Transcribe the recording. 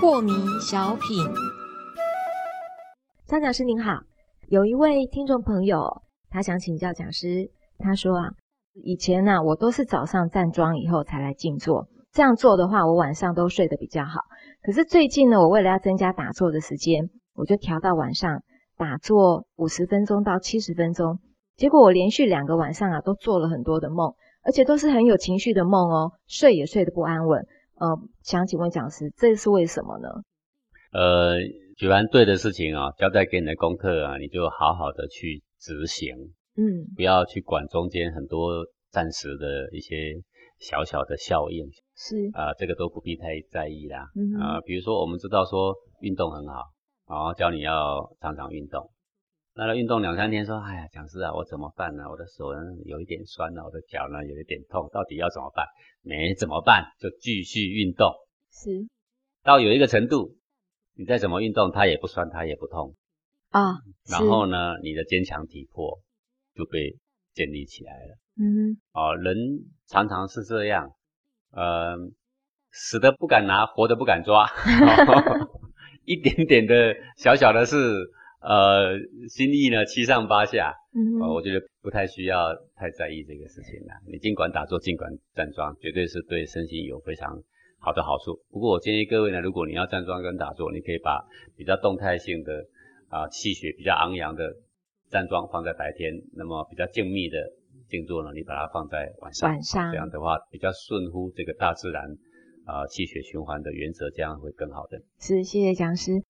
破迷小品，张讲师您好，有一位听众朋友，他想请教讲师，他说啊，以前呢、我都是早上站桩以后才来静坐，这样做的话，我晚上都睡得比较好。可是最近呢，我为了要增加打坐的时间，我就调到晚上打坐五十分钟到七十分钟。结果我连续两个晚上啊，都做了很多的梦，而且都是很有情绪的梦哦，睡也睡得不安稳。呃，想请问讲师，这是为什么呢？呃，举完对的事情啊，交代给你的功课啊，你就好好的去执行，嗯，不要去管中间很多暂时的一些小小的效应是，啊、这个都不必太在意啦。啊、比如说我们知道说运动很好，然后教你要常常运动。那运动两三天，说，哎呀，讲师啊，我怎么办呢？我的手呢有一点酸了，我的脚呢有一点痛，到底要怎么办？没怎么办，就继续运动，是到有一个程度，你再怎么运动，它也不酸，它也不痛。啊，然是后呢，你的坚强体魄就被建立起来了。嗯哦，人常常是这样，呃，死的不敢拿，活的不敢抓，一点点的小小的事，呃，心意呢七上八下，嗯呃，我觉得不太需要太在意这个事情了。你尽管打坐，尽管站桩，绝对是对身心有非常好的好处。不过我建议各位呢，如果你要站桩跟打坐，你可以把比较动态性的啊、气血比较昂扬的站桩放在白天，那么比较静谧的静坐呢，你把它放在晚上。晚上这样的话比较顺乎这个大自然啊、气血循环的原则，这样会更好的。是，谢谢讲师。